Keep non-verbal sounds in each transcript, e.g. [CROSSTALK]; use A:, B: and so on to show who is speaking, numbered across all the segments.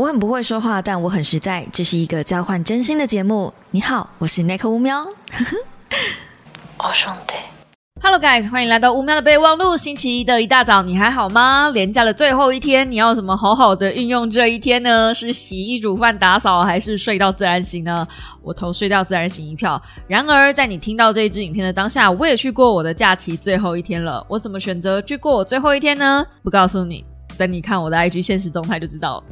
A: 我很不会说话，但我很实在。这是一个交换真心的节目。你好，我是奈克乌喵。[LAUGHS]
B: 我兄弟
C: ，Hello guys，欢迎来到乌喵的备忘录。星期一的一大早，你还好吗？连假的最后一天，你要怎么好好的运用这一天呢？是洗衣煮饭打扫，还是睡到自然醒呢？我投睡到自然醒一票。然而，在你听到这一支影片的当下，我也去过我的假期最后一天了。我怎么选择去过我最后一天呢？不告诉你。等你看我的 IG 现实动态就知道了。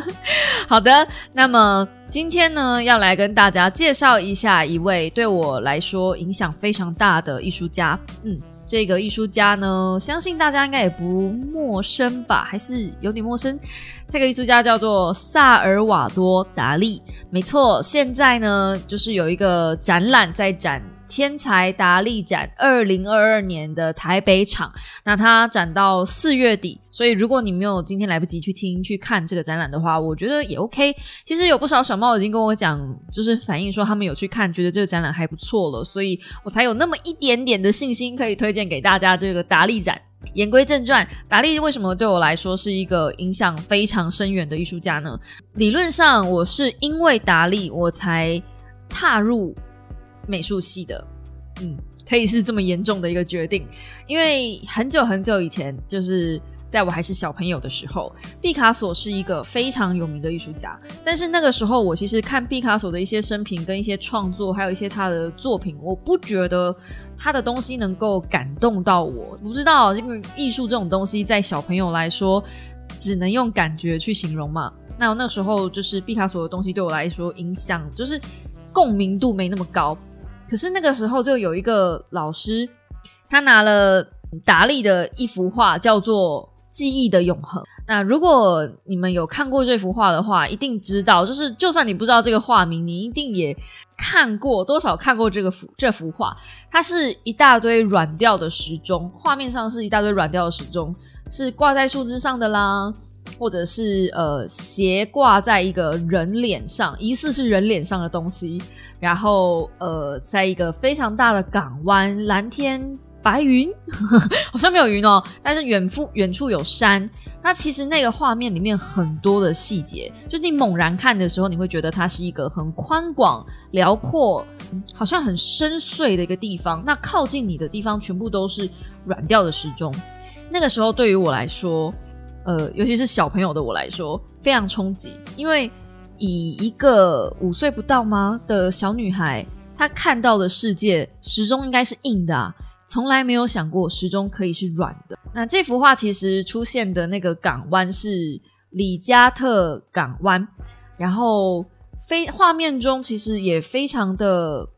C: [LAUGHS] 好的，那么今天呢，要来跟大家介绍一下一位对我来说影响非常大的艺术家。嗯，这个艺术家呢，相信大家应该也不陌生吧？还是有点陌生。这个艺术家叫做萨尔瓦多·达利。没错，现在呢，就是有一个展览在展。天才达利展二零二二年的台北场，那它展到四月底，所以如果你没有今天来不及去听去看这个展览的话，我觉得也 OK。其实有不少小猫已经跟我讲，就是反映说他们有去看，觉得这个展览还不错了，所以我才有那么一点点的信心可以推荐给大家这个达利展。言归正传，达利为什么对我来说是一个影响非常深远的艺术家呢？理论上，我是因为达利我才踏入。美术系的，嗯，可以是这么严重的一个决定，因为很久很久以前，就是在我还是小朋友的时候，毕卡索是一个非常有名的艺术家。但是那个时候，我其实看毕卡索的一些生平跟一些创作，还有一些他的作品，我不觉得他的东西能够感动到我。不知道这个艺术这种东西，在小朋友来说，只能用感觉去形容嘛？那那时候就是毕卡索的东西对我来说影响，就是共鸣度没那么高。可是那个时候就有一个老师，他拿了达利的一幅画，叫做《记忆的永恒》。那如果你们有看过这幅画的话，一定知道，就是就算你不知道这个画名，你一定也看过多少看过这个幅这幅画。它是一大堆软调的时钟，画面上是一大堆软调的时钟，是挂在树枝上的啦，或者是呃斜挂在一个人脸上，疑似是人脸上的东西。然后，呃，在一个非常大的港湾，蓝天白云，[LAUGHS] 好像没有云哦，但是远处远处有山。那其实那个画面里面很多的细节，就是你猛然看的时候，你会觉得它是一个很宽广、辽阔，好像很深邃的一个地方。那靠近你的地方，全部都是软调的时钟。那个时候对于我来说，呃，尤其是小朋友的我来说，非常冲击，因为。以一个五岁不到吗的小女孩，她看到的世界时钟应该是硬的，啊，从来没有想过时钟可以是软的。那这幅画其实出现的那个港湾是里加特港湾，然后非画面中其实也非常的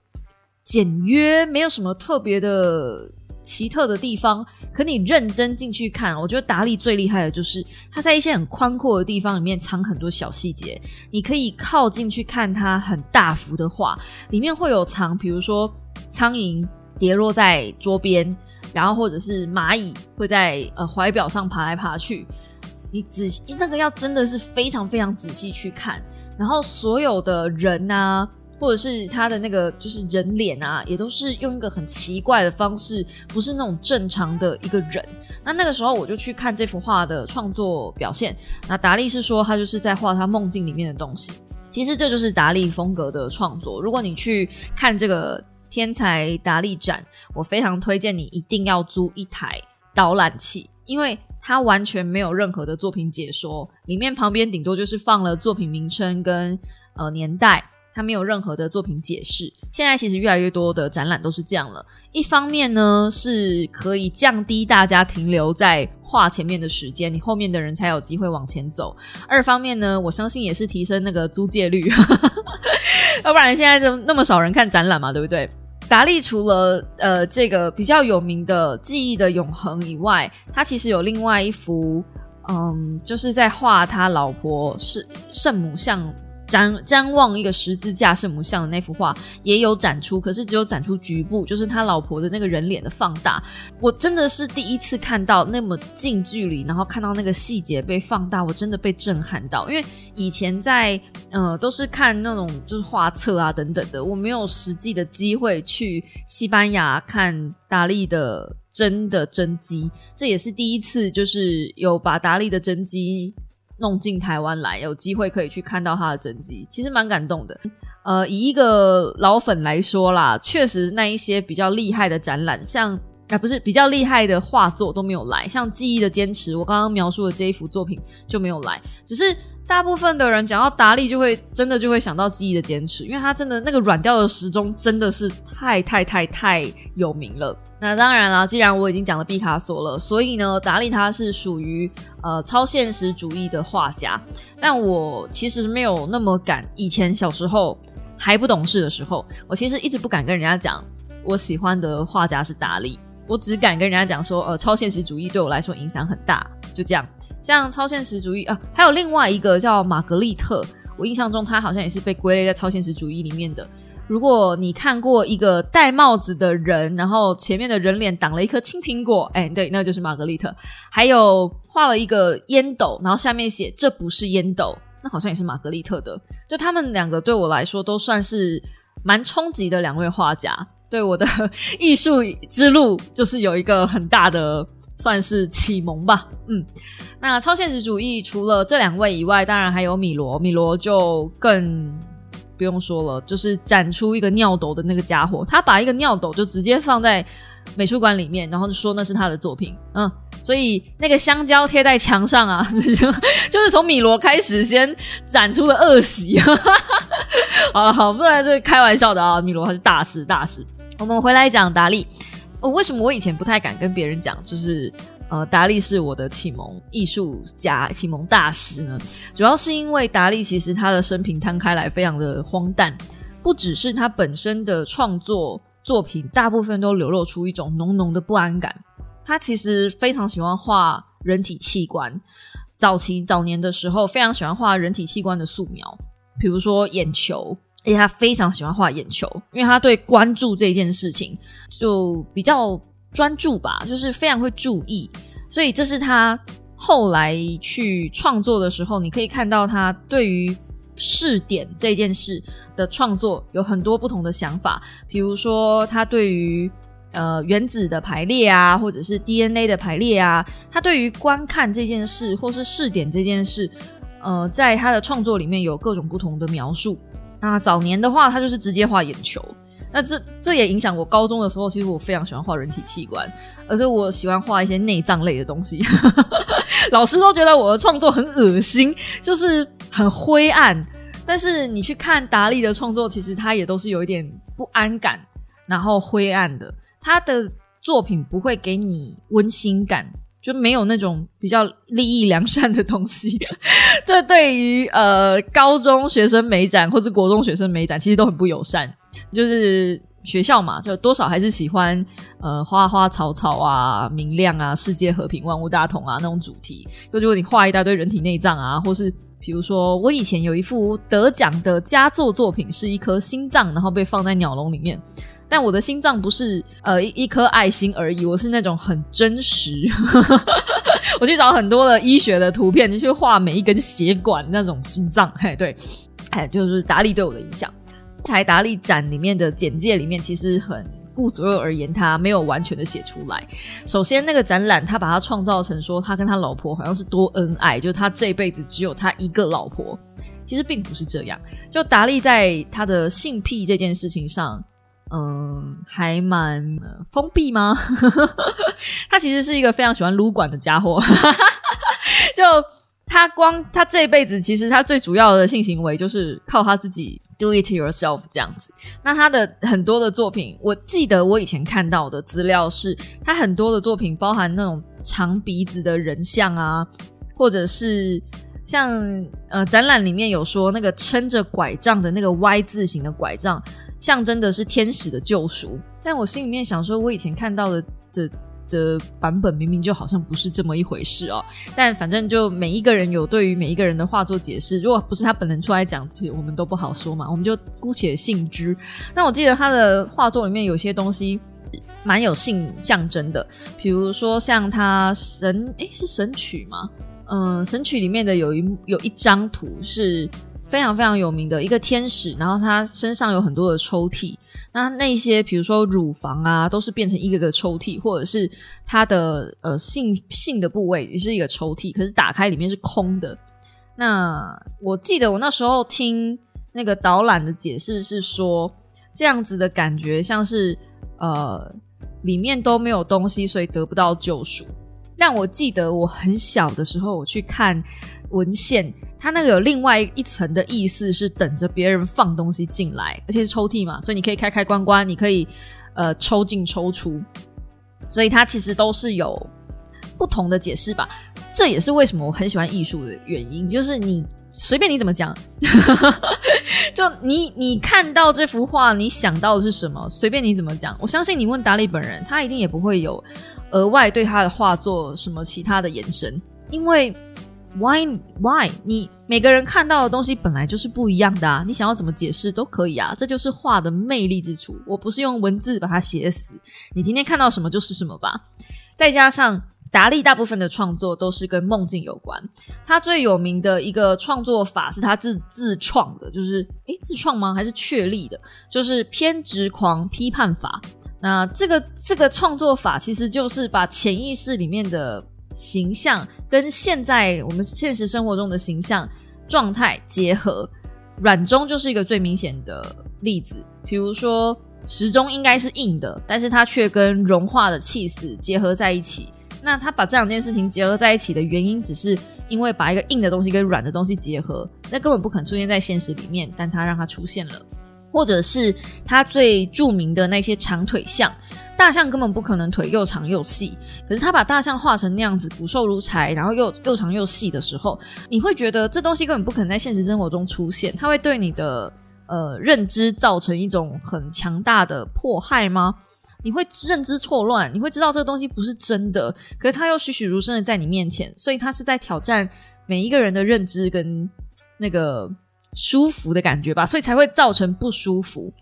C: 简约，没有什么特别的。奇特的地方，可你认真进去看，我觉得达利最厉害的就是他在一些很宽阔的地方里面藏很多小细节。你可以靠近去看他很大幅的画，里面会有藏，比如说苍蝇跌落在桌边，然后或者是蚂蚁会在呃怀表上爬来爬去。你仔细那个要真的是非常非常仔细去看，然后所有的人啊。或者是他的那个就是人脸啊，也都是用一个很奇怪的方式，不是那种正常的一个人。那那个时候我就去看这幅画的创作表现。那达利是说他就是在画他梦境里面的东西。其实这就是达利风格的创作。如果你去看这个天才达利展，我非常推荐你一定要租一台导览器，因为它完全没有任何的作品解说，里面旁边顶多就是放了作品名称跟呃年代。它没有任何的作品解释。现在其实越来越多的展览都是这样了。一方面呢，是可以降低大家停留在画前面的时间，你后面的人才有机会往前走。二方面呢，我相信也是提升那个租借率，[LAUGHS] 要不然现在就那么少人看展览嘛，对不对？达利除了呃这个比较有名的记忆的永恒以外，他其实有另外一幅，嗯，就是在画他老婆是圣母像。瞻瞻望一个十字架圣母像的那幅画也有展出，可是只有展出局部，就是他老婆的那个人脸的放大。我真的是第一次看到那么近距离，然后看到那个细节被放大，我真的被震撼到。因为以前在呃都是看那种就是画册啊等等的，我没有实际的机会去西班牙看达利的真的真迹，这也是第一次，就是有把达利的真迹。弄进台湾来，有机会可以去看到他的真迹，其实蛮感动的。呃，以一个老粉来说啦，确实那一些比较厉害的展览，像啊不是比较厉害的画作都没有来，像记忆的坚持，我刚刚描述的这一幅作品就没有来，只是。大部分的人讲到达利，就会真的就会想到记忆的坚持，因为他真的那个软调的时钟真的是太太太太有名了。那当然啦，既然我已经讲了毕卡索了，所以呢，达利他是属于呃超现实主义的画家。但我其实没有那么敢，以前小时候还不懂事的时候，我其实一直不敢跟人家讲我喜欢的画家是达利，我只敢跟人家讲说，呃，超现实主义对我来说影响很大，就这样。像超现实主义啊，还有另外一个叫玛格丽特，我印象中他好像也是被归类在超现实主义里面的。如果你看过一个戴帽子的人，然后前面的人脸挡了一颗青苹果，哎，对，那就是玛格丽特。还有画了一个烟斗，然后下面写这不是烟斗，那好像也是玛格丽特的。就他们两个对我来说都算是蛮冲击的两位画家，对我的 [LAUGHS] 艺术之路就是有一个很大的。算是启蒙吧，嗯，那超现实主义除了这两位以外，当然还有米罗，米罗就更不用说了，就是展出一个尿斗的那个家伙，他把一个尿斗就直接放在美术馆里面，然后就说那是他的作品，嗯，所以那个香蕉贴在墙上啊，[LAUGHS] 就是从米罗开始先展出了恶习，[LAUGHS] 好了，好，不然这开玩笑的啊，米罗他是大师，大师，我们回来讲达利。我为什么我以前不太敢跟别人讲，就是呃，达利是我的启蒙艺术家、启蒙大师呢？主要是因为达利其实他的生平摊开来非常的荒诞，不只是他本身的创作作品，大部分都流露出一种浓浓的不安感。他其实非常喜欢画人体器官，早期早年的时候非常喜欢画人体器官的素描，比如说眼球。而且他非常喜欢画眼球，因为他对关注这件事情就比较专注吧，就是非常会注意。所以这是他后来去创作的时候，你可以看到他对于试点这件事的创作有很多不同的想法。比如说，他对于呃原子的排列啊，或者是 DNA 的排列啊，他对于观看这件事或是试点这件事，呃，在他的创作里面有各种不同的描述。那早年的话，他就是直接画眼球。那这这也影响我高中的时候，其实我非常喜欢画人体器官，而且我喜欢画一些内脏类的东西。[LAUGHS] 老师都觉得我的创作很恶心，就是很灰暗。但是你去看达利的创作，其实他也都是有一点不安感，然后灰暗的。他的作品不会给你温馨感。就没有那种比较利益良善的东西，[LAUGHS] 这对于呃高中学生美展或者国中学生美展其实都很不友善。就是学校嘛，就多少还是喜欢呃花花草草啊、明亮啊、世界和平、万物大同啊那种主题。就如果你画一大堆人体内脏啊，或是比如说我以前有一幅得奖的佳作作品，是一颗心脏，然后被放在鸟笼里面。但我的心脏不是呃一一颗爱心而已，我是那种很真实。[LAUGHS] 我去找很多的医学的图片，就去画每一根血管那种心脏。嘿，对，哎，就是达利对我的影响。台达利展里面的简介里面，其实很顾左右而言，他没有完全的写出来。首先，那个展览他把它创造成说他跟他老婆好像是多恩爱，就是他这辈子只有他一个老婆。其实并不是这样。就达利在他的性癖这件事情上。嗯，还蛮封闭吗？[LAUGHS] 他其实是一个非常喜欢撸管的家伙。[LAUGHS] 就他光他这辈子，其实他最主要的性行为就是靠他自己 do it yourself 这样子。那他的很多的作品，我记得我以前看到的资料是，他很多的作品包含那种长鼻子的人像啊，或者是像呃展览里面有说那个撑着拐杖的那个 Y 字形的拐杖。象征的是天使的救赎，但我心里面想说，我以前看到的的的版本明明就好像不是这么一回事哦。但反正就每一个人有对于每一个人的画作解释，如果不是他本人出来讲，其实我们都不好说嘛。我们就姑且信之。那我记得他的画作里面有些东西蛮有性象征的，比如说像他神诶，是神曲吗？嗯，神曲里面的有一有一张图是。非常非常有名的一个天使，然后他身上有很多的抽屉，那那些比如说乳房啊，都是变成一个个抽屉，或者是他的呃性性的部位也是一个抽屉，可是打开里面是空的。那我记得我那时候听那个导览的解释是说，这样子的感觉像是呃里面都没有东西，所以得不到救赎。但我记得我很小的时候，我去看文献，它那个有另外一层的意思是等着别人放东西进来，而且是抽屉嘛，所以你可以开开关关，你可以呃抽进抽出，所以它其实都是有不同的解释吧。这也是为什么我很喜欢艺术的原因，就是你随便你怎么讲，[LAUGHS] 就你你看到这幅画，你想到的是什么，随便你怎么讲。我相信你问达利本人，他一定也不会有额外对他的画作什么其他的延伸，因为 why why 你每个人看到的东西本来就是不一样的啊，你想要怎么解释都可以啊，这就是画的魅力之处。我不是用文字把它写死，你今天看到什么就是什么吧，再加上。达利大部分的创作都是跟梦境有关。他最有名的一个创作法是他自自创的，就是诶自创吗？还是确立的？就是偏执狂批判法。那这个这个创作法其实就是把潜意识里面的形象跟现在我们现实生活中的形象状态结合。软中就是一个最明显的例子。比如说时钟应该是硬的，但是它却跟融化的气死结合在一起。那他把这两件事情结合在一起的原因，只是因为把一个硬的东西跟软的东西结合，那根本不可能出现在现实里面，但他让它出现了。或者是他最著名的那些长腿象，大象根本不可能腿又长又细，可是他把大象画成那样子，骨瘦如柴，然后又又长又细的时候，你会觉得这东西根本不可能在现实生活中出现，它会对你的呃认知造成一种很强大的迫害吗？你会认知错乱，你会知道这个东西不是真的，可是它又栩栩如生的在你面前，所以它是在挑战每一个人的认知跟那个舒服的感觉吧，所以才会造成不舒服。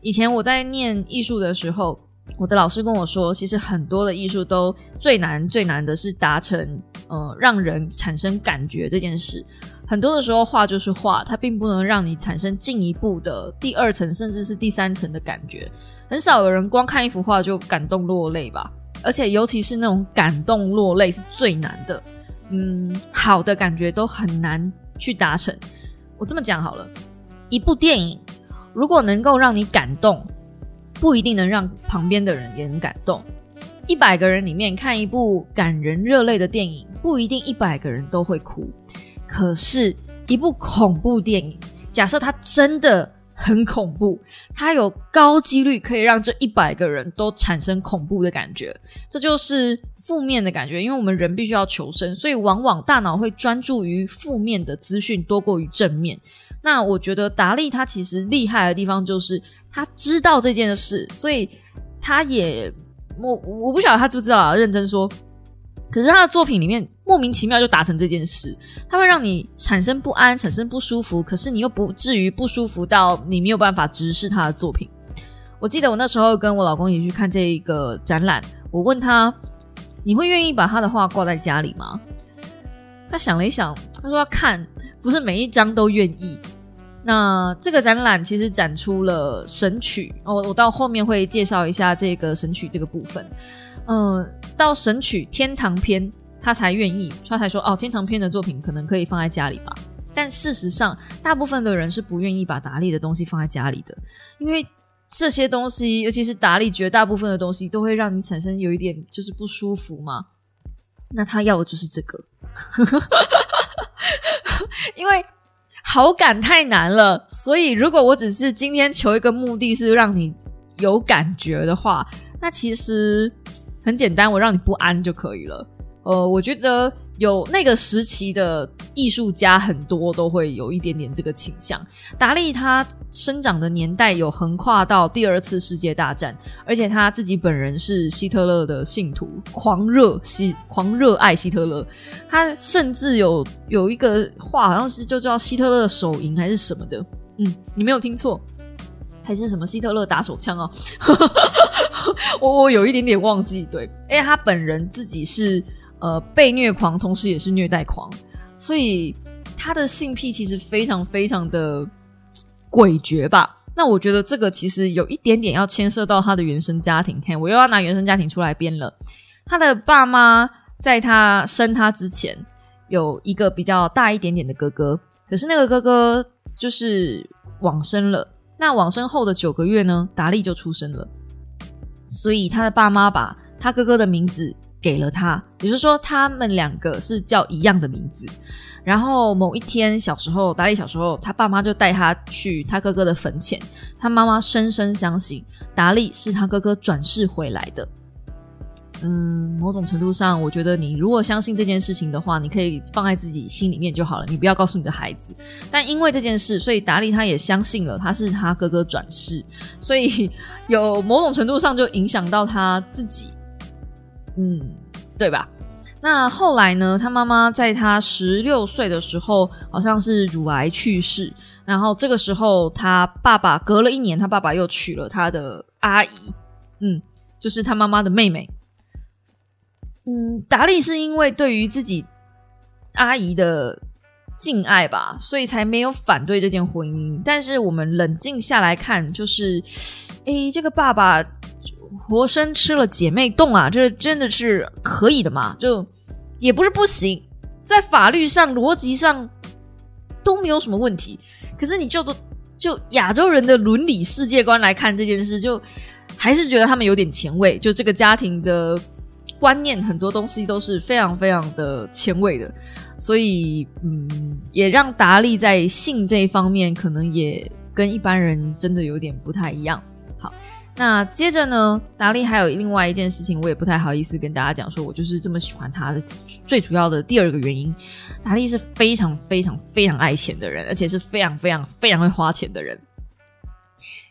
C: 以前我在念艺术的时候，我的老师跟我说，其实很多的艺术都最难最难的是达成呃让人产生感觉这件事。很多的时候画就是画，它并不能让你产生进一步的第二层甚至是第三层的感觉。很少有人光看一幅画就感动落泪吧，而且尤其是那种感动落泪是最难的。嗯，好的感觉都很难去达成。我这么讲好了，一部电影如果能够让你感动，不一定能让旁边的人也能感动。一百个人里面看一部感人热泪的电影，不一定一百个人都会哭。可是，一部恐怖电影，假设它真的。很恐怖，它有高几率可以让这一百个人都产生恐怖的感觉，这就是负面的感觉。因为我们人必须要求生，所以往往大脑会专注于负面的资讯多过于正面。那我觉得达利他其实厉害的地方就是他知道这件事，所以他也我我不晓得他知不知道啊？认真说。可是他的作品里面莫名其妙就达成这件事，他会让你产生不安、产生不舒服，可是你又不至于不舒服到你没有办法直视他的作品。我记得我那时候跟我老公一起去看这一个展览，我问他：“你会愿意把他的画挂在家里吗？”他想了一想，他说：“要看，不是每一张都愿意。”那这个展览其实展出了《神曲》，哦，我到后面会介绍一下这个《神曲》这个部分。嗯，到《神曲》天堂篇，他才愿意，他才说哦，天堂篇的作品可能可以放在家里吧。但事实上，大部分的人是不愿意把达利的东西放在家里的，因为这些东西，尤其是达利绝大部分的东西，都会让你产生有一点就是不舒服嘛。那他要的就是这个，[LAUGHS] 因为好感太难了，所以如果我只是今天求一个目的是让你有感觉的话，那其实。很简单，我让你不安就可以了。呃，我觉得有那个时期的艺术家很多都会有一点点这个倾向。达利他生长的年代有横跨到第二次世界大战，而且他自己本人是希特勒的信徒，狂热希狂热爱希特勒。他甚至有有一个话，好像是就叫希特勒手淫还是什么的。嗯，你没有听错。还是什么希特勒打手枪哦，[LAUGHS] 我我有一点点忘记。对，因为他本人自己是呃被虐狂，同时也是虐待狂，所以他的性癖其实非常非常的诡谲吧。那我觉得这个其实有一点点要牵涉到他的原生家庭。嘿，我又要拿原生家庭出来编了。他的爸妈在他生他之前，有一个比较大一点点的哥哥，可是那个哥哥就是往生了。那往生后的九个月呢，达利就出生了，所以他的爸妈把他哥哥的名字给了他，也就是说他们两个是叫一样的名字。然后某一天小时候，达利小时候，他爸妈就带他去他哥哥的坟前，他妈妈深深相信达利是他哥哥转世回来的。嗯，某种程度上，我觉得你如果相信这件事情的话，你可以放在自己心里面就好了，你不要告诉你的孩子。但因为这件事，所以达利他也相信了他是他哥哥转世，所以有某种程度上就影响到他自己。嗯，对吧？那后来呢？他妈妈在他十六岁的时候，好像是乳癌去世。然后这个时候，他爸爸隔了一年，他爸爸又娶了他的阿姨，嗯，就是他妈妈的妹妹。嗯，达利是因为对于自己阿姨的敬爱吧，所以才没有反对这件婚姻。但是我们冷静下来看，就是，诶，这个爸爸活生吃了姐妹洞啊，这真的是可以的嘛？就。也不是不行，在法律上、逻辑上都没有什么问题。可是你就就亚洲人的伦理世界观来看这件事，就还是觉得他们有点前卫。就这个家庭的观念，很多东西都是非常非常的前卫的。所以，嗯，也让达利在性这一方面，可能也跟一般人真的有点不太一样。那接着呢，达利还有另外一件事情，我也不太好意思跟大家讲，说我就是这么喜欢他的最主要的第二个原因，达利是非常非常非常爱钱的人，而且是非常非常非常会花钱的人。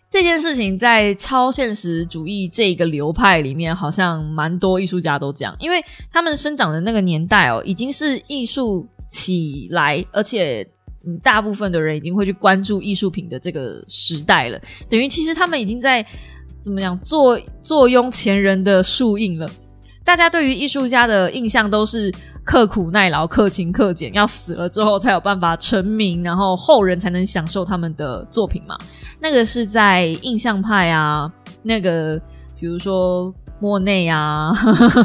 C: 这件事情在超现实主义这个流派里面，好像蛮多艺术家都这样，因为他们生长的那个年代哦，已经是艺术起来，而且嗯，大部分的人已经会去关注艺术品的这个时代了，等于其实他们已经在。怎么样？坐坐拥前人的树印了。大家对于艺术家的印象都是刻苦耐劳、克勤克俭，要死了之后才有办法成名，然后后人才能享受他们的作品嘛。那个是在印象派啊，那个比如说莫内啊、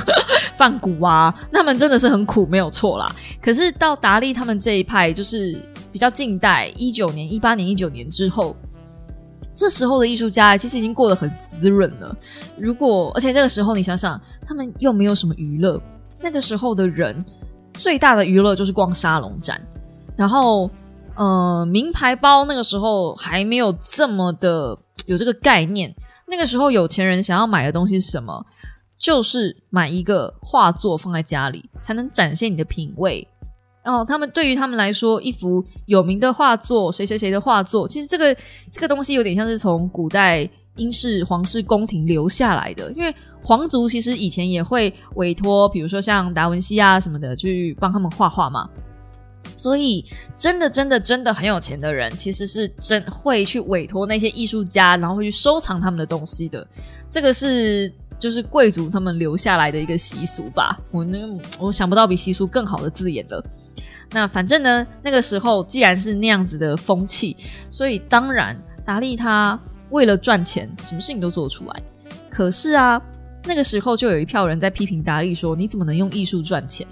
C: [LAUGHS] 梵谷啊，他们真的是很苦，没有错啦。可是到达利他们这一派，就是比较近代，一九年、一八年、一九年之后。这时候的艺术家其实已经过得很滋润了。如果而且那个时候你想想，他们又没有什么娱乐。那个时候的人最大的娱乐就是逛沙龙展，然后呃，名牌包那个时候还没有这么的有这个概念。那个时候有钱人想要买的东西是什么？就是买一个画作放在家里，才能展现你的品味。然后他们对于他们来说，一幅有名的画作，谁谁谁的画作，其实这个这个东西有点像是从古代英式皇室宫廷留下来的。因为皇族其实以前也会委托，比如说像达文西啊什么的，去帮他们画画嘛。所以真的真的真的很有钱的人，其实是真会去委托那些艺术家，然后会去收藏他们的东西的。这个是就是贵族他们留下来的一个习俗吧。我那我想不到比习俗更好的字眼了。那反正呢，那个时候既然是那样子的风气，所以当然达利他为了赚钱，什么事情都做出来。可是啊，那个时候就有一票人在批评达利说：“你怎么能用艺术赚钱？”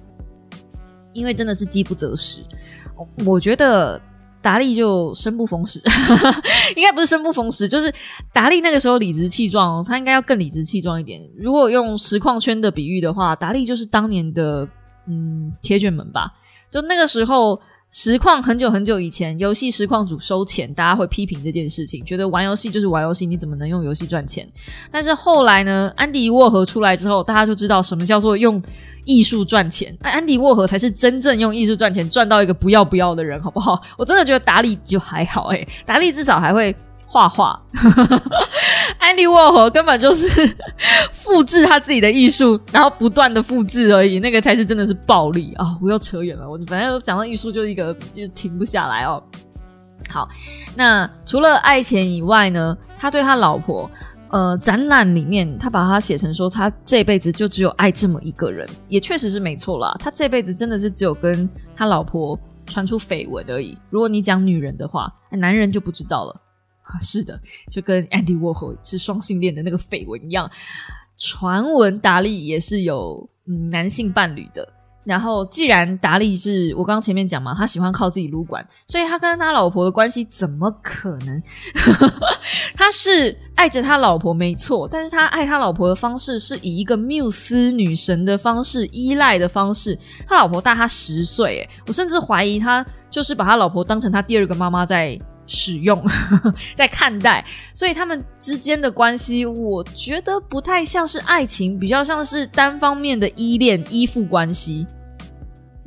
C: 因为真的是饥不择食。我觉得达利就生不逢时，[LAUGHS] 应该不是生不逢时，就是达利那个时候理直气壮，他应该要更理直气壮一点。如果用实况圈的比喻的话，达利就是当年的嗯铁卷门吧。就那个时候，实况很久很久以前，游戏实况组收钱，大家会批评这件事情，觉得玩游戏就是玩游戏，你怎么能用游戏赚钱？但是后来呢，安迪沃荷出来之后，大家就知道什么叫做用艺术赚钱。安迪沃荷才是真正用艺术赚钱，赚到一个不要不要的人，好不好？我真的觉得达利就还好，诶，达利至少还会。画画，安迪沃荷根本就是 [LAUGHS] 复制他自己的艺术，然后不断的复制而已，那个才是真的是暴力啊！我又扯远了，我反正讲到艺术就是一个就停不下来哦。好，那除了爱钱以外呢，他对他老婆，呃，展览里面他把他写成说他这辈子就只有爱这么一个人，也确实是没错啦。他这辈子真的是只有跟他老婆传出绯闻而已。如果你讲女人的话，男人就不知道了。[LAUGHS] 是的，就跟 Andy Warhol 是双性恋的那个绯闻一样，传闻达利也是有嗯男性伴侣的。然后，既然达利是我刚刚前面讲嘛，他喜欢靠自己撸管，所以他跟他老婆的关系怎么可能？[LAUGHS] 他是爱着他老婆没错，但是他爱他老婆的方式是以一个缪斯女神的方式、依赖的方式。他老婆大他十岁，诶，我甚至怀疑他就是把他老婆当成他第二个妈妈在使用、[LAUGHS] 在看待。所以他们之间的关系，我觉得不太像是爱情，比较像是单方面的依恋、依附关系。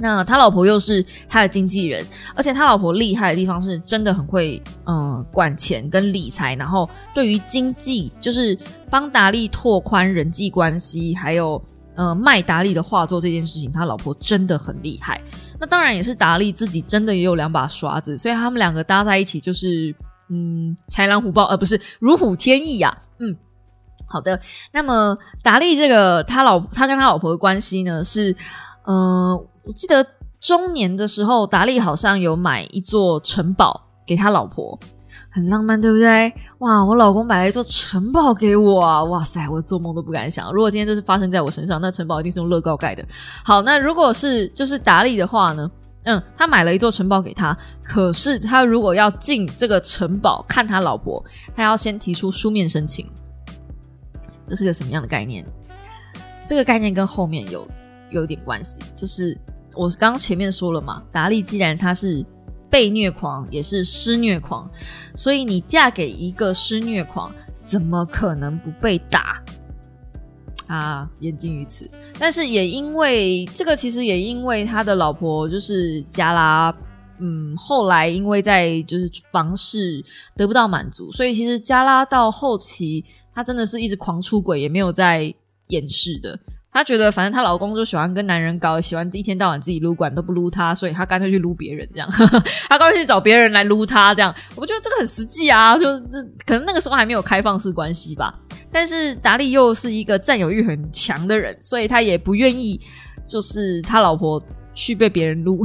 C: 那他老婆又是他的经纪人，而且他老婆厉害的地方是真的很会，嗯，管钱跟理财，然后对于经济，就是帮达利拓宽人际关系，还有呃卖达利的画作这件事情，他老婆真的很厉害。那当然也是达利自己真的也有两把刷子，所以他们两个搭在一起就是嗯豺狼虎豹，呃不是如虎添翼啊。嗯，好的。那么达利这个他老他跟他老婆的关系呢是，嗯。我记得中年的时候，达利好像有买一座城堡给他老婆，很浪漫，对不对？哇，我老公买了一座城堡给我啊！哇塞，我做梦都不敢想。如果今天这是发生在我身上，那城堡一定是用乐高盖的。好，那如果是就是达利的话呢？嗯，他买了一座城堡给他，可是他如果要进这个城堡看他老婆，他要先提出书面申请。这是个什么样的概念？这个概念跟后面有有点关系，就是。我刚前面说了嘛，达利既然他是被虐狂，也是施虐狂，所以你嫁给一个施虐狂，怎么可能不被打？啊，言尽于此。但是也因为这个，其实也因为他的老婆就是加拉，嗯，后来因为在就是房事得不到满足，所以其实加拉到后期，他真的是一直狂出轨，也没有在掩饰的。她觉得反正她老公就喜欢跟男人搞，喜欢一天到晚自己撸管都不撸她，所以她干脆去撸别人这样。[LAUGHS] 她干脆去找别人来撸她这样。我觉得这个很实际啊，就这可能那个时候还没有开放式关系吧。但是达利又是一个占有欲很强的人，所以他也不愿意就是他老婆去被别人撸。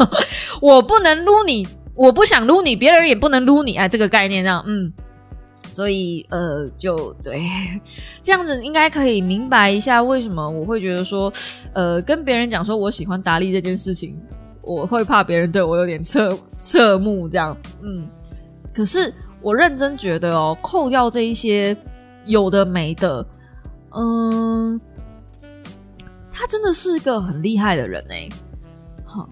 C: [LAUGHS] 我不能撸你，我不想撸你，别人也不能撸你啊，这个概念这样，嗯。所以，呃，就对，[LAUGHS] 这样子应该可以明白一下为什么我会觉得说，呃，跟别人讲说我喜欢达利这件事情，我会怕别人对我有点侧侧目这样，嗯。可是我认真觉得哦，扣掉这一些有的没的，嗯，他真的是一个很厉害的人哎，哈，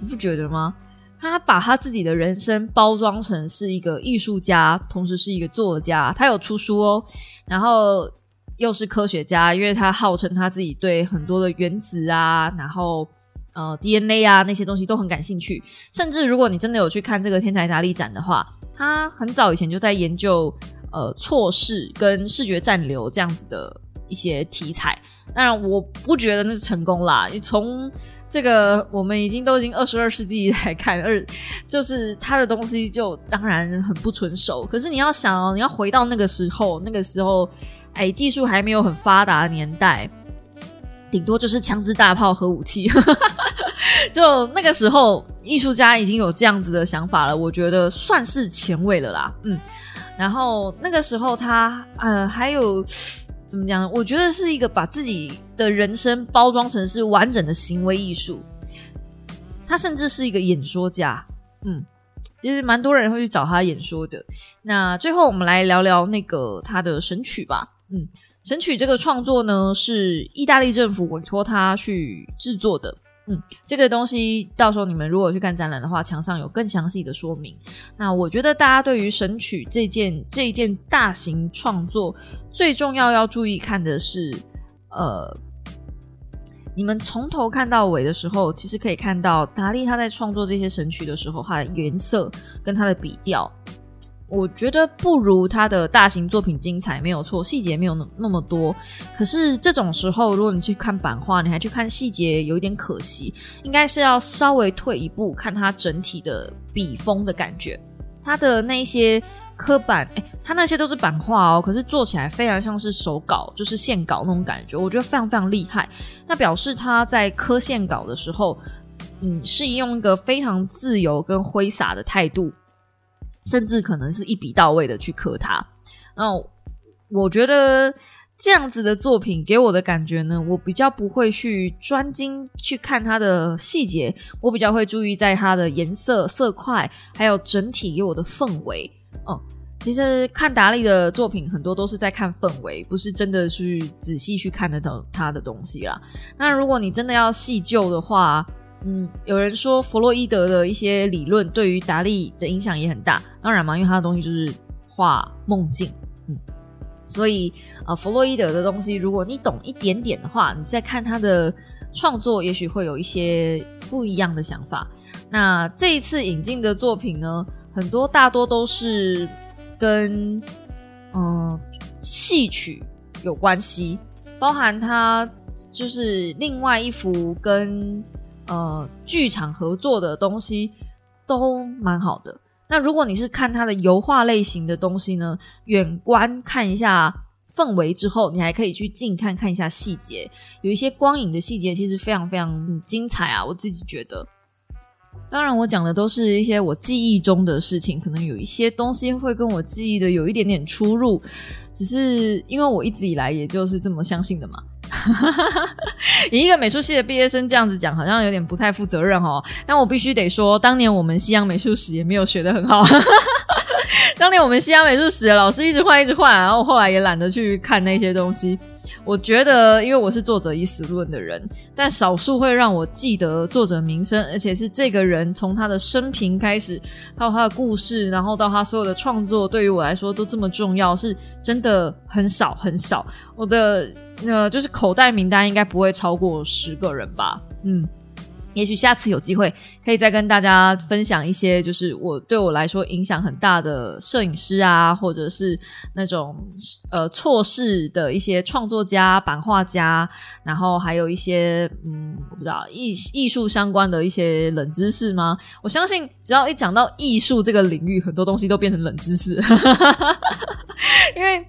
C: 你不觉得吗？他把他自己的人生包装成是一个艺术家，同时是一个作家。他有出书哦，然后又是科学家，因为他号称他自己对很多的原子啊，然后呃 DNA 啊那些东西都很感兴趣。甚至如果你真的有去看这个天才达利展的话，他很早以前就在研究呃错视跟视觉暂留这样子的一些题材。当然，我不觉得那是成功啦。你从这个我们已经都已经二十二世纪来看，二就是他的东西就当然很不纯熟。可是你要想哦，你要回到那个时候，那个时候，哎，技术还没有很发达的年代，顶多就是枪支、大炮、核武器。[LAUGHS] 就那个时候，艺术家已经有这样子的想法了，我觉得算是前卫了啦。嗯，然后那个时候他呃还有。怎么讲？我觉得是一个把自己的人生包装成是完整的行为艺术。他甚至是一个演说家，嗯，其实蛮多人会去找他演说的。那最后我们来聊聊那个他的神曲吧。嗯，神曲这个创作呢，是意大利政府委托他去制作的。嗯，这个东西到时候你们如果去看展览的话，墙上有更详细的说明。那我觉得大家对于神曲这件这件大型创作，最重要要注意看的是，呃，你们从头看到尾的时候，其实可以看到达利他在创作这些神曲的时候，他的颜色跟他的笔调。我觉得不如他的大型作品精彩，没有错，细节没有那那么多。可是这种时候，如果你去看版画，你还去看细节，有一点可惜。应该是要稍微退一步，看他整体的笔锋的感觉。他的那些刻板，哎，它那些都是版画哦，可是做起来非常像是手稿，就是线稿那种感觉。我觉得非常非常厉害。那表示他在刻线稿的时候，嗯，是用一个非常自由跟挥洒的态度。甚至可能是一笔到位的去刻它。那我觉得这样子的作品给我的感觉呢，我比较不会去专精去看它的细节，我比较会注意在它的颜色、色块，还有整体给我的氛围。哦，其实看达利的作品很多都是在看氛围，不是真的去仔细去看得懂他的东西啦。那如果你真的要细究的话，嗯，有人说弗洛伊德的一些理论对于达利的影响也很大，当然嘛，因为他的东西就是画梦境。嗯所以，呃，弗洛伊德的东西，如果你懂一点点的话，你再看他的创作，也许会有一些不一样的想法。那这一次引进的作品呢，很多大多都是跟嗯戏曲有关系，包含他就是另外一幅跟呃剧场合作的东西，都蛮好的。那如果你是看他的油画类型的东西呢，远观看一下氛围之后，你还可以去近看看一下细节，有一些光影的细节其实非常非常精彩啊！我自己觉得。当然，我讲的都是一些我记忆中的事情，可能有一些东西会跟我记忆的有一点点出入，只是因为我一直以来也就是这么相信的嘛。[LAUGHS] 以一个美术系的毕业生这样子讲，好像有点不太负责任哦。但我必须得说，当年我们西洋美术史也没有学得很好。[LAUGHS] 当年我们西洋美术史的老师一直换，一直换，然后后来也懒得去看那些东西。我觉得，因为我是作者已死论的人，但少数会让我记得作者名声，而且是这个人从他的生平开始，到他的故事，然后到他所有的创作，对于我来说都这么重要，是真的很少很少。我的。呃，就是口袋名单应该不会超过十个人吧，嗯，也许下次有机会可以再跟大家分享一些，就是我对我来说影响很大的摄影师啊，或者是那种呃错视的一些创作家、版画家，然后还有一些嗯，我不知道艺艺术相关的一些冷知识吗？我相信只要一讲到艺术这个领域，很多东西都变成冷知识，[LAUGHS] 因为。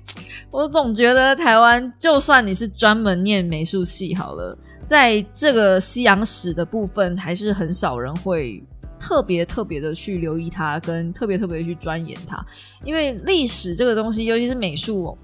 C: 我总觉得台湾，就算你是专门念美术系好了，在这个西洋史的部分，还是很少人会特别特别的去留意它，跟特别特别的去钻研它。因为历史这个东西，尤其是美术，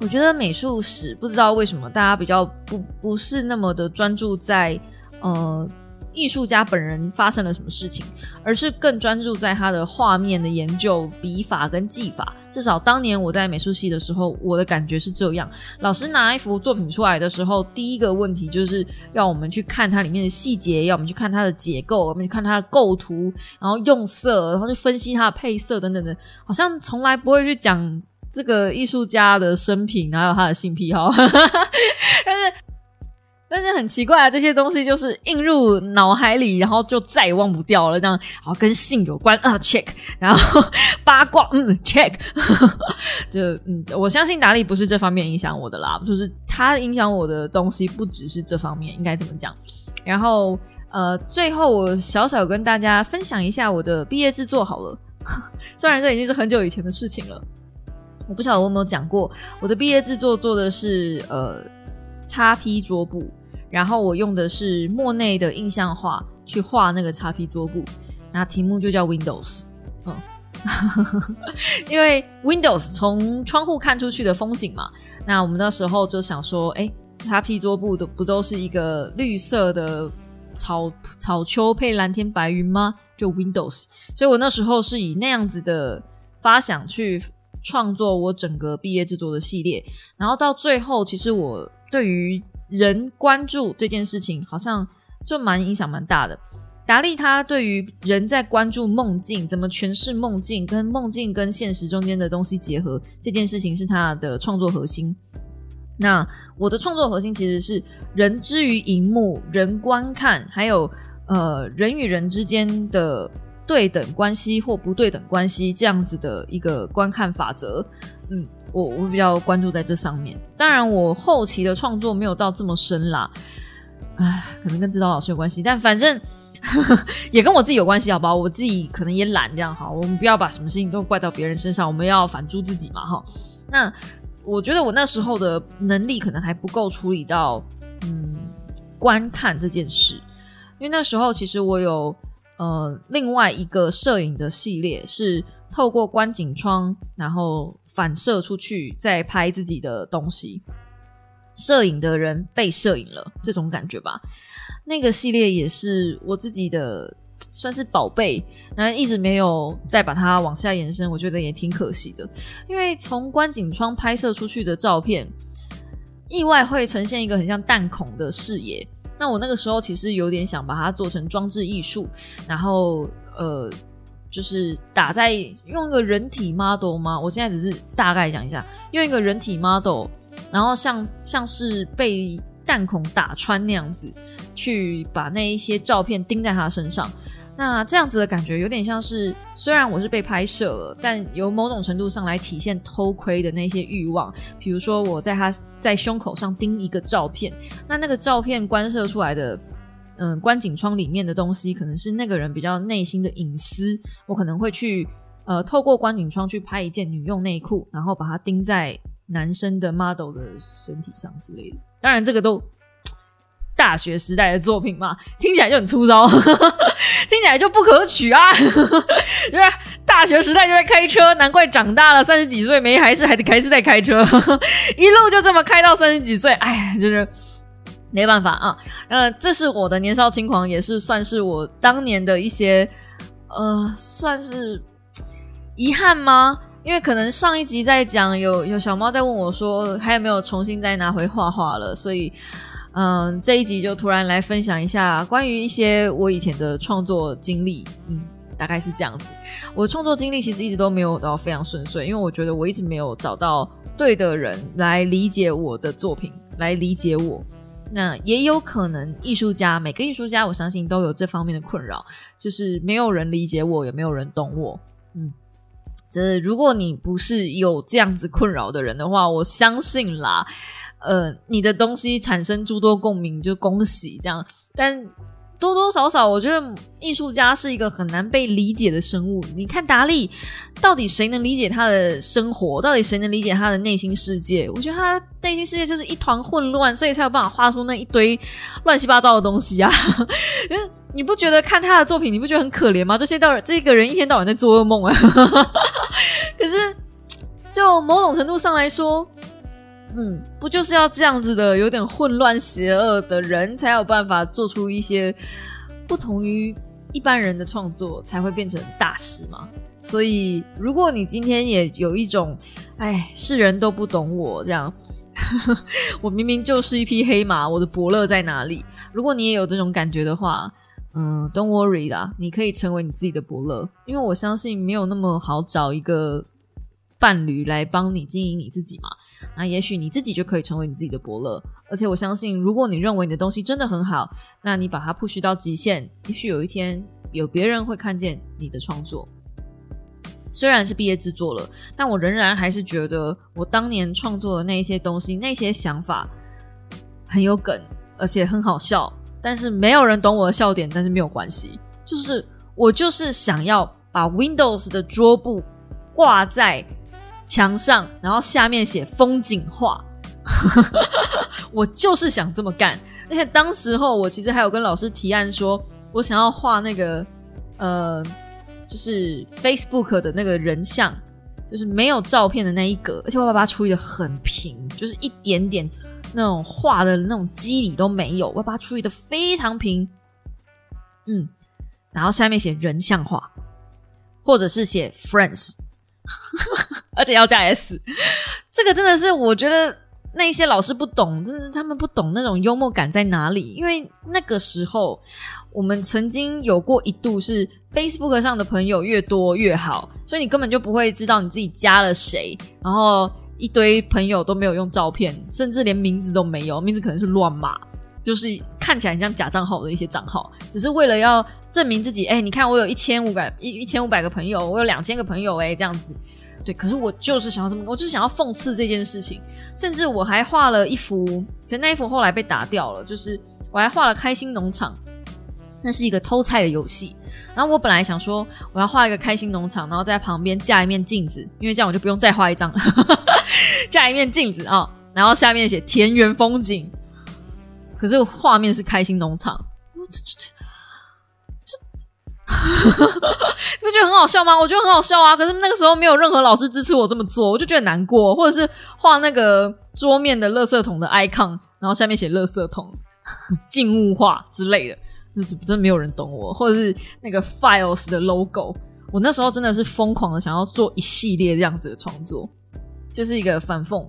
C: 我觉得美术史不知道为什么大家比较不不是那么的专注在呃。艺术家本人发生了什么事情，而是更专注在他的画面的研究、笔法跟技法。至少当年我在美术系的时候，我的感觉是这样。老师拿一幅作品出来的时候，第一个问题就是要我们去看它里面的细节，要我们去看它的结构，我们去看它的构图，然后用色，然后去分析它的配色等等的，好像从来不会去讲这个艺术家的生平，还有他的性癖好。但是。但是很奇怪啊，这些东西就是映入脑海里，然后就再也忘不掉了。这样，好跟性有关啊，check。然后八卦，嗯，check。[LAUGHS] 就嗯，我相信达利不是这方面影响我的啦，就是他影响我的东西不只是这方面，应该怎么讲？然后呃，最后我小小跟大家分享一下我的毕业制作好了，[LAUGHS] 虽然这已经是很久以前的事情了，我不晓得我有没有讲过，我的毕业制作做的是呃擦坯桌布。然后我用的是莫内的印象画去画那个擦皮桌布，那题目就叫 Windows，嗯，[LAUGHS] 因为 Windows 从窗户看出去的风景嘛，那我们那时候就想说，哎，擦皮桌布的不都是一个绿色的草草丘配蓝天白云吗？就 Windows，所以我那时候是以那样子的发想去创作我整个毕业制作的系列，然后到最后，其实我对于人关注这件事情，好像就蛮影响蛮大的。达利他对于人在关注梦境，怎么诠释梦境，跟梦境跟现实中间的东西结合，这件事情是他的创作核心。那我的创作核心其实是人之于荧幕，人观看，还有呃人与人之间的对等关系或不对等关系这样子的一个观看法则，嗯。我我比较关注在这上面，当然我后期的创作没有到这么深啦，唉，可能跟指导老师有关系，但反正 [LAUGHS] 也跟我自己有关系，好不好？我自己可能也懒，这样好，我们不要把什么事情都怪到别人身上，我们要反诸自己嘛，哈。那我觉得我那时候的能力可能还不够处理到嗯观看这件事，因为那时候其实我有呃另外一个摄影的系列是透过观景窗，然后。反射出去，再拍自己的东西。摄影的人被摄影了，这种感觉吧。那个系列也是我自己的，算是宝贝，然后一直没有再把它往下延伸，我觉得也挺可惜的。因为从观景窗拍摄出去的照片，意外会呈现一个很像弹孔的视野。那我那个时候其实有点想把它做成装置艺术，然后呃。就是打在用一个人体 model 吗？我现在只是大概讲一下，用一个人体 model，然后像像是被弹孔打穿那样子，去把那一些照片钉在他身上。那这样子的感觉有点像是，虽然我是被拍摄了，但有某种程度上来体现偷窥的那些欲望。比如说我在他在胸口上钉一个照片，那那个照片观射出来的。嗯，观景窗里面的东西可能是那个人比较内心的隐私，我可能会去呃透过观景窗去拍一件女用内裤，然后把它钉在男生的 model 的身体上之类的。当然，这个都大学时代的作品嘛，听起来就很粗糙，[LAUGHS] 听起来就不可取啊！[LAUGHS] 对吧？大学时代就在开车，难怪长大了三十几岁没还是还还是在开车，[LAUGHS] 一路就这么开到三十几岁，哎，就是。没办法啊，呃，这是我的年少轻狂，也是算是我当年的一些，呃，算是遗憾吗？因为可能上一集在讲，有有小猫在问我说，还有没有重新再拿回画画了，所以，嗯，这一集就突然来分享一下关于一些我以前的创作经历，嗯，大概是这样子。我创作经历其实一直都没有到非常顺遂，因为我觉得我一直没有找到对的人来理解我的作品，来理解我。那也有可能，艺术家每个艺术家，我相信都有这方面的困扰，就是没有人理解我，也没有人懂我。嗯，这如果你不是有这样子困扰的人的话，我相信啦，呃，你的东西产生诸多共鸣，就恭喜这样。但多多少少，我觉得艺术家是一个很难被理解的生物。你看达利，到底谁能理解他的生活？到底谁能理解他的内心世界？我觉得他内心世界就是一团混乱，所以才有办法画出那一堆乱七八糟的东西啊！你不觉得看他的作品，你不觉得很可怜吗？这些到这个人一天到晚在做噩梦啊！[LAUGHS] 可是，就某种程度上来说。嗯，不就是要这样子的，有点混乱、邪恶的人，才有办法做出一些不同于一般人的创作，才会变成大师吗？所以，如果你今天也有一种，哎，世人都不懂我这样，[LAUGHS] 我明明就是一匹黑马，我的伯乐在哪里？如果你也有这种感觉的话，嗯，Don't worry 啦，你可以成为你自己的伯乐，因为我相信没有那么好找一个伴侣来帮你经营你自己嘛。那也许你自己就可以成为你自己的伯乐，而且我相信，如果你认为你的东西真的很好，那你把它 push 到极限，也许有一天有别人会看见你的创作。虽然是毕业制作了，但我仍然还是觉得我当年创作的那一些东西、那些想法很有梗，而且很好笑。但是没有人懂我的笑点，但是没有关系，就是我就是想要把 Windows 的桌布挂在。墙上，然后下面写风景画，[LAUGHS] 我就是想这么干。而且当时候，我其实还有跟老师提案说，我想要画那个呃，就是 Facebook 的那个人像，就是没有照片的那一格，而且我把它处理的很平，就是一点点那种画的那种肌理都没有，我把它处理的非常平。嗯，然后下面写人像画，或者是写 Friends。而且要加 S，这个真的是我觉得那一些老师不懂，真的他们不懂那种幽默感在哪里。因为那个时候我们曾经有过一度是 Facebook 上的朋友越多越好，所以你根本就不会知道你自己加了谁，然后一堆朋友都没有用照片，甚至连名字都没有，名字可能是乱码，就是看起来很像假账号的一些账号，只是为了要证明自己。哎，你看我有一千五百一一千五百个朋友，我有两千个朋友，哎，这样子。对，可是我就是想要这么，我就是想要讽刺这件事情，甚至我还画了一幅，可那一幅后来被打掉了。就是我还画了开心农场，那是一个偷菜的游戏。然后我本来想说，我要画一个开心农场，然后在旁边架一面镜子，因为这样我就不用再画一张了，[LAUGHS] 架一面镜子啊，然后下面写田园风景。可是画面是开心农场，这这这这。不觉得很好笑吗？我觉得很好笑啊！可是那个时候没有任何老师支持我这么做，我就觉得难过。或者是画那个桌面的垃圾桶的 icon，然后下面写“垃圾桶”、[LAUGHS] “静物画”之类的，那真的没有人懂我。或者是那个 files 的 logo，我那时候真的是疯狂的想要做一系列这样子的创作，就是一个反讽。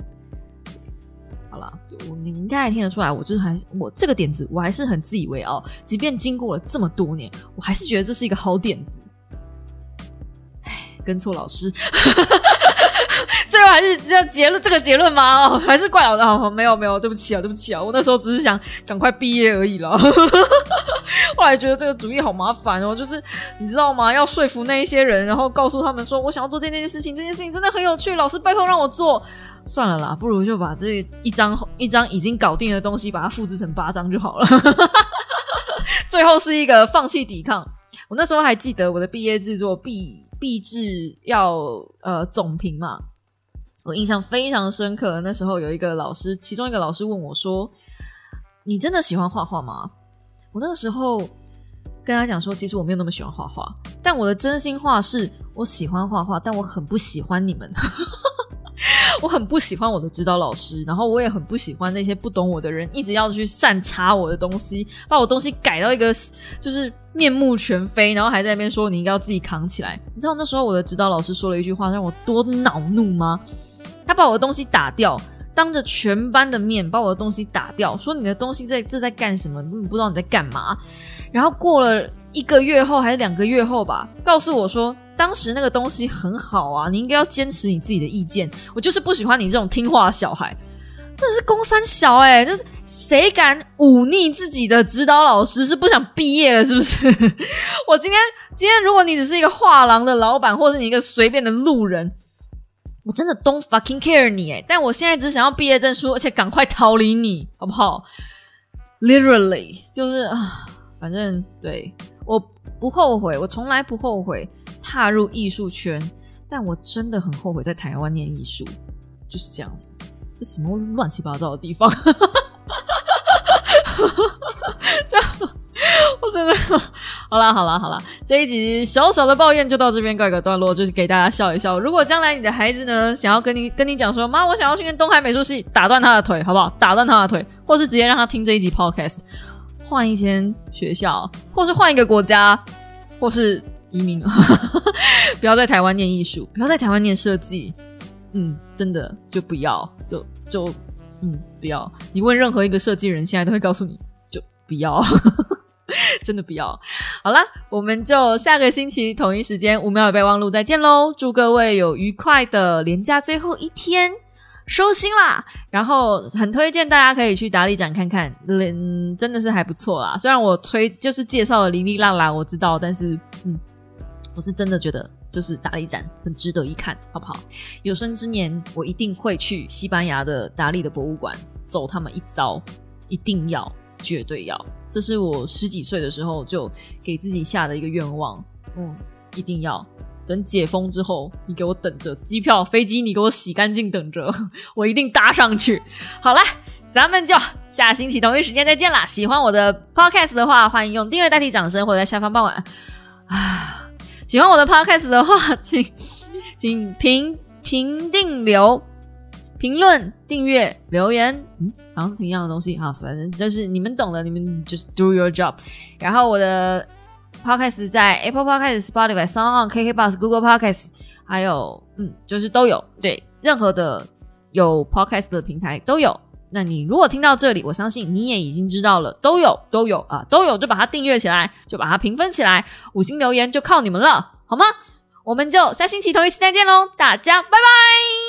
C: 好了，你应该听得出来，我就是还我这个点子，我还是很自以为傲。即便经过了这么多年，我还是觉得这是一个好点子。跟错老师，[LAUGHS] 最后还是这结论这个结论吗？哦，还是怪老师？没有没有，对不起啊，对不起啊，我那时候只是想赶快毕业而已了。[LAUGHS] 后来觉得这个主意好麻烦哦，就是你知道吗？要说服那一些人，然后告诉他们说我想要做这件事情，这件事情真的很有趣，老师拜托让我做。算了啦，不如就把这 [LAUGHS] 一张一张已经搞定的东西，把它复制成八张就好了。最后是一个放弃抵抗。我那时候还记得我的毕业制作毕毕制要呃总评嘛，我印象非常深刻。那时候有一个老师，其中一个老师问我说：“你真的喜欢画画吗？”我那个时候跟他讲说：“其实我没有那么喜欢画画，但我的真心话是我喜欢画画，但我很不喜欢你们。[LAUGHS] ”我很不喜欢我的指导老师，然后我也很不喜欢那些不懂我的人，一直要去擅插我的东西，把我东西改到一个就是面目全非，然后还在那边说你应该要自己扛起来。你知道那时候我的指导老师说了一句话让我多恼怒吗？他把我的东西打掉，当着全班的面把我的东西打掉，说你的东西在这在干什么？你不知道你在干嘛。然后过了一个月后还是两个月后吧，告诉我说。当时那个东西很好啊，你应该要坚持你自己的意见。我就是不喜欢你这种听话的小孩，真的是公三小哎，就是谁敢忤逆自己的指导老师是不想毕业了是不是？[LAUGHS] 我今天今天如果你只是一个画廊的老板，或者你一个随便的路人，我真的 don't fucking care 你哎，但我现在只想要毕业证书，而且赶快逃离你好不好？Literally 就是啊，反正对我不后悔，我从来不后悔。踏入艺术圈，但我真的很后悔在台湾念艺术，就是这样子。这什么乱七八糟的地方？[LAUGHS] [LAUGHS] 我真的好啦好啦好啦，这一集小小的抱怨就到这边告一个段落，就是给大家笑一笑。如果将来你的孩子呢，想要跟你跟你讲说，妈，我想要去念东海美术系，打断他的腿，好不好？打断他的腿，或是直接让他听这一集 podcast，换一间学校，或是换一个国家，或是。移民，[LAUGHS] 不要在台湾念艺术，不要在台湾念设计，嗯，真的就不要，就就嗯，不要。你问任何一个设计人，现在都会告诉你就不要，真的不要。好了，我们就下个星期同一时间五秒备忘录再见喽！祝各位有愉快的连假最后一天。收心啦，然后很推荐大家可以去达利展看看，嗯，真的是还不错啦。虽然我推就是介绍了零零浪啦，我知道，但是嗯，我是真的觉得就是达利展很值得一看，好不好？有生之年我一定会去西班牙的达利的博物馆走他们一遭，一定要，绝对要，这是我十几岁的时候就给自己下的一个愿望，嗯，一定要。等解封之后，你给我等着机票、飞机，你给我洗干净，等着，[LAUGHS] 我一定搭上去。好啦，咱们就下星期同一时间再见啦！喜欢我的 podcast 的话，欢迎用订阅代替掌声，或者在下方傍晚啊。喜欢我的 podcast 的话，请请评评定留评论、订阅、留言，嗯，好像是挺一样的东西啊。反正就是你们懂的，你们 just do your job。然后我的。Podcast 在 Apple Podcast、Spotify、Sound、KK Bus、Google Podcast，还有嗯，就是都有。对，任何的有 Podcast 的平台都有。那你如果听到这里，我相信你也已经知道了，都有，都有啊，都有，就把它订阅起来，就把它评分起来，五星留言就靠你们了，好吗？我们就下星期同一时间见喽，大家拜拜。